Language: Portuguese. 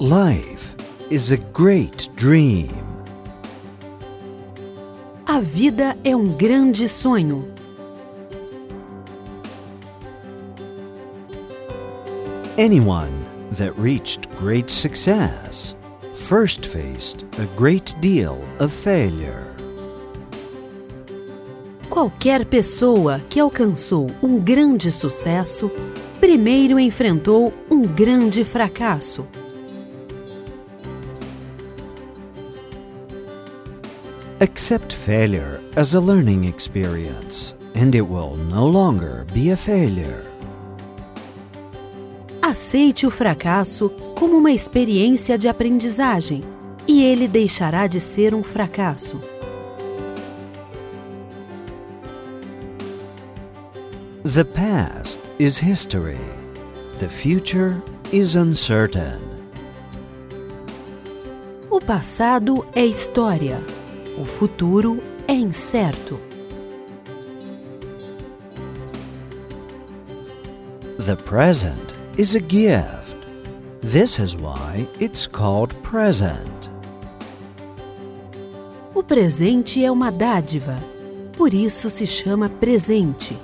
Life is a great dream. A vida é um grande sonho. Anyone that reached great success first faced a great deal of failure. Qualquer pessoa que alcançou um grande sucesso primeiro enfrentou um grande fracasso. Accept failure as a learning experience, and it will no longer be a failure. Aceite o fracasso como uma experiência de aprendizagem e ele deixará de ser um fracasso. The past is history. The future is uncertain. O passado é história. O futuro é incerto. The present is a gift. This is why it's called present. O presente é uma dádiva. Por isso se chama presente.